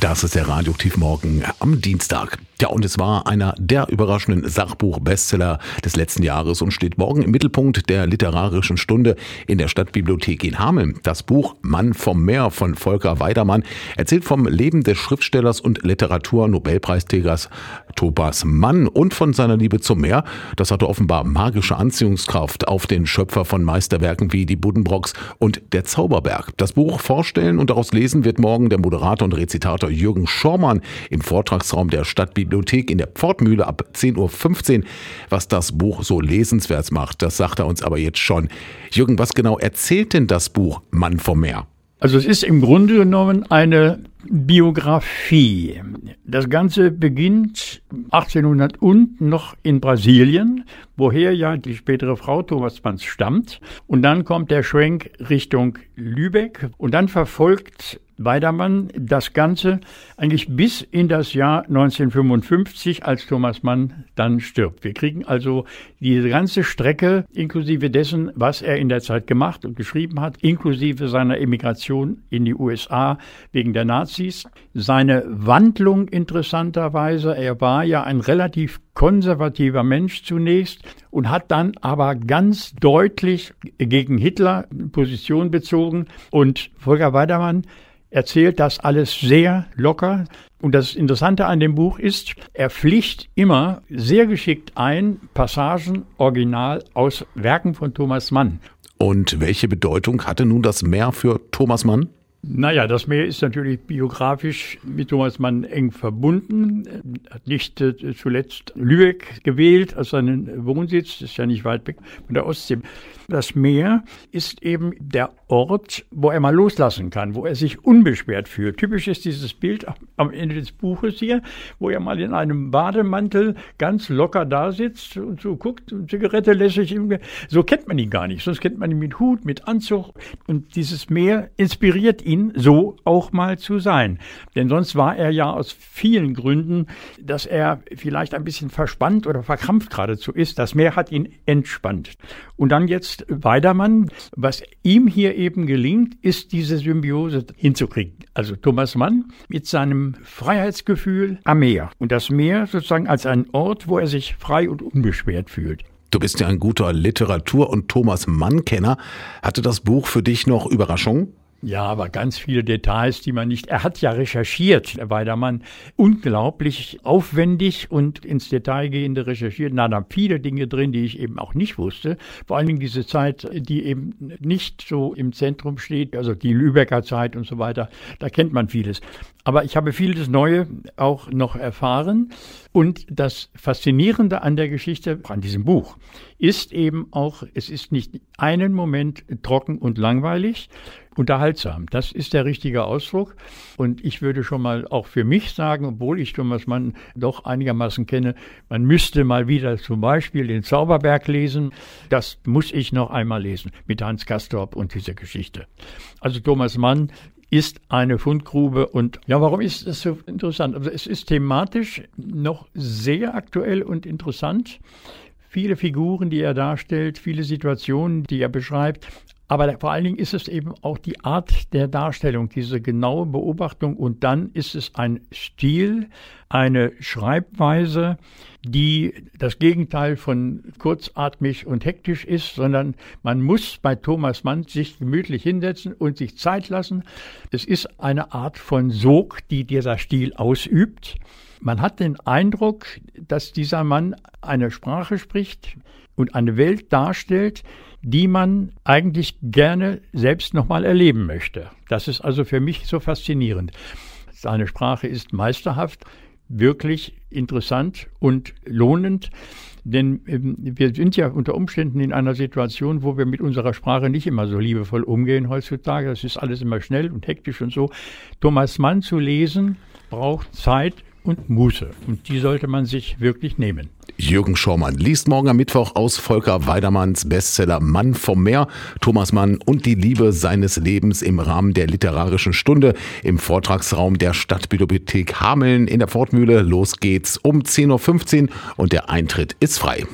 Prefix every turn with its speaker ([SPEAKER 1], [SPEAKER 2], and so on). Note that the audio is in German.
[SPEAKER 1] Das ist der Radioaktivmorgen am Dienstag. Ja, und es war einer der überraschenden Sachbuch-Bestseller des letzten Jahres und steht morgen im Mittelpunkt der literarischen Stunde in der Stadtbibliothek in Hameln. Das Buch Mann vom Meer von Volker Weidermann erzählt vom Leben des Schriftstellers und Literatur-Nobelpreisträgers Thomas Mann und von seiner Liebe zum Meer. Das hatte offenbar magische Anziehungskraft auf den Schöpfer von Meisterwerken wie die Buddenbrocks und der Zauberberg. Das Buch vorstellen und daraus lesen wird morgen der Moderator und Rezitator Dr. Jürgen Schormann im Vortragsraum der Stadtbibliothek in der Pfortmühle ab 10.15 Uhr. Was das Buch so lesenswert macht, das sagt er uns aber jetzt schon. Jürgen, was genau erzählt denn das Buch Mann vom Meer?
[SPEAKER 2] Also es ist im Grunde genommen eine Biografie. Das Ganze beginnt 1800 und noch in Brasilien, woher ja die spätere Frau Thomas Manns stammt. Und dann kommt der Schwenk Richtung Lübeck und dann verfolgt Weidermann das Ganze eigentlich bis in das Jahr 1955, als Thomas Mann dann stirbt. Wir kriegen also diese ganze Strecke inklusive dessen, was er in der Zeit gemacht und geschrieben hat, inklusive seiner Emigration in die USA wegen der Nazis, seine Wandlung interessanterweise. Er war ja ein relativ konservativer Mensch zunächst und hat dann aber ganz deutlich gegen Hitler Position bezogen und Volker Weidermann erzählt das alles sehr locker. Und das Interessante an dem Buch ist, er pflicht immer sehr geschickt ein Passagen original aus Werken von Thomas Mann.
[SPEAKER 1] Und welche Bedeutung hatte nun das Meer für Thomas Mann?
[SPEAKER 2] Naja, das Meer ist natürlich biografisch mit Thomas Mann eng verbunden. Er hat nicht äh, zuletzt Lübeck gewählt als seinen Wohnsitz, das ist ja nicht weit weg von der Ostsee. Das Meer ist eben der Ort, wo er mal loslassen kann, wo er sich unbeschwert fühlt. Typisch ist dieses Bild am Ende des Buches hier, wo er mal in einem Bademantel ganz locker da sitzt und so guckt, und Zigarette lässig. So kennt man ihn gar nicht, sonst kennt man ihn mit Hut, mit Anzug. Und dieses Meer inspiriert ihn, so auch mal zu sein. Denn sonst war er ja aus vielen Gründen, dass er vielleicht ein bisschen verspannt oder verkrampft geradezu ist. Das Meer hat ihn entspannt. Und dann jetzt Weidermann, was ihm hier eben gelingt, ist diese Symbiose hinzukriegen. Also Thomas Mann mit seinem Freiheitsgefühl am Meer und das Meer sozusagen als ein Ort, wo er sich frei und unbeschwert fühlt.
[SPEAKER 1] Du bist ja ein guter Literatur- und Thomas Mann-Kenner. Hatte das Buch für dich noch Überraschungen?
[SPEAKER 2] Ja, aber ganz viele Details, die man nicht. Er hat ja recherchiert, Herr Weidermann, unglaublich aufwendig und ins Detail gehende recherchiert. Da da viele Dinge drin, die ich eben auch nicht wusste. Vor allen Dingen diese Zeit, die eben nicht so im Zentrum steht, also die Lübecker Zeit und so weiter. Da kennt man vieles. Aber ich habe vieles Neue auch noch erfahren. Und das Faszinierende an der Geschichte, an diesem Buch, ist eben auch, es ist nicht einen Moment trocken und langweilig, unterhaltsam. Das ist der richtige Ausdruck. Und ich würde schon mal auch für mich sagen, obwohl ich Thomas Mann doch einigermaßen kenne, man müsste mal wieder zum Beispiel den Zauberberg lesen. Das muss ich noch einmal lesen mit Hans Kastorp und dieser Geschichte. Also Thomas Mann ist eine Fundgrube. Und ja, warum ist das so interessant? Also es ist thematisch noch sehr aktuell und interessant. Viele Figuren, die er darstellt, viele Situationen, die er beschreibt, aber vor allen Dingen ist es eben auch die Art der Darstellung, diese genaue Beobachtung. Und dann ist es ein Stil, eine Schreibweise, die das Gegenteil von kurzatmig und hektisch ist, sondern man muss bei Thomas Mann sich gemütlich hinsetzen und sich Zeit lassen. Es ist eine Art von Sog, die dieser Stil ausübt. Man hat den Eindruck, dass dieser Mann eine Sprache spricht und eine Welt darstellt, die man eigentlich gerne selbst nochmal erleben möchte. Das ist also für mich so faszinierend. Seine Sprache ist meisterhaft, wirklich interessant und lohnend. Denn ähm, wir sind ja unter Umständen in einer Situation, wo wir mit unserer Sprache nicht immer so liebevoll umgehen heutzutage. Das ist alles immer schnell und hektisch und so. Thomas Mann zu lesen braucht Zeit und Muße. Und die sollte man sich wirklich nehmen.
[SPEAKER 1] Jürgen Schormann liest morgen am Mittwoch aus Volker Weidermanns Bestseller Mann vom Meer, Thomas Mann und die Liebe seines Lebens im Rahmen der literarischen Stunde im Vortragsraum der Stadtbibliothek Hameln in der Fortmühle. Los geht's um 10.15 Uhr und der Eintritt ist frei.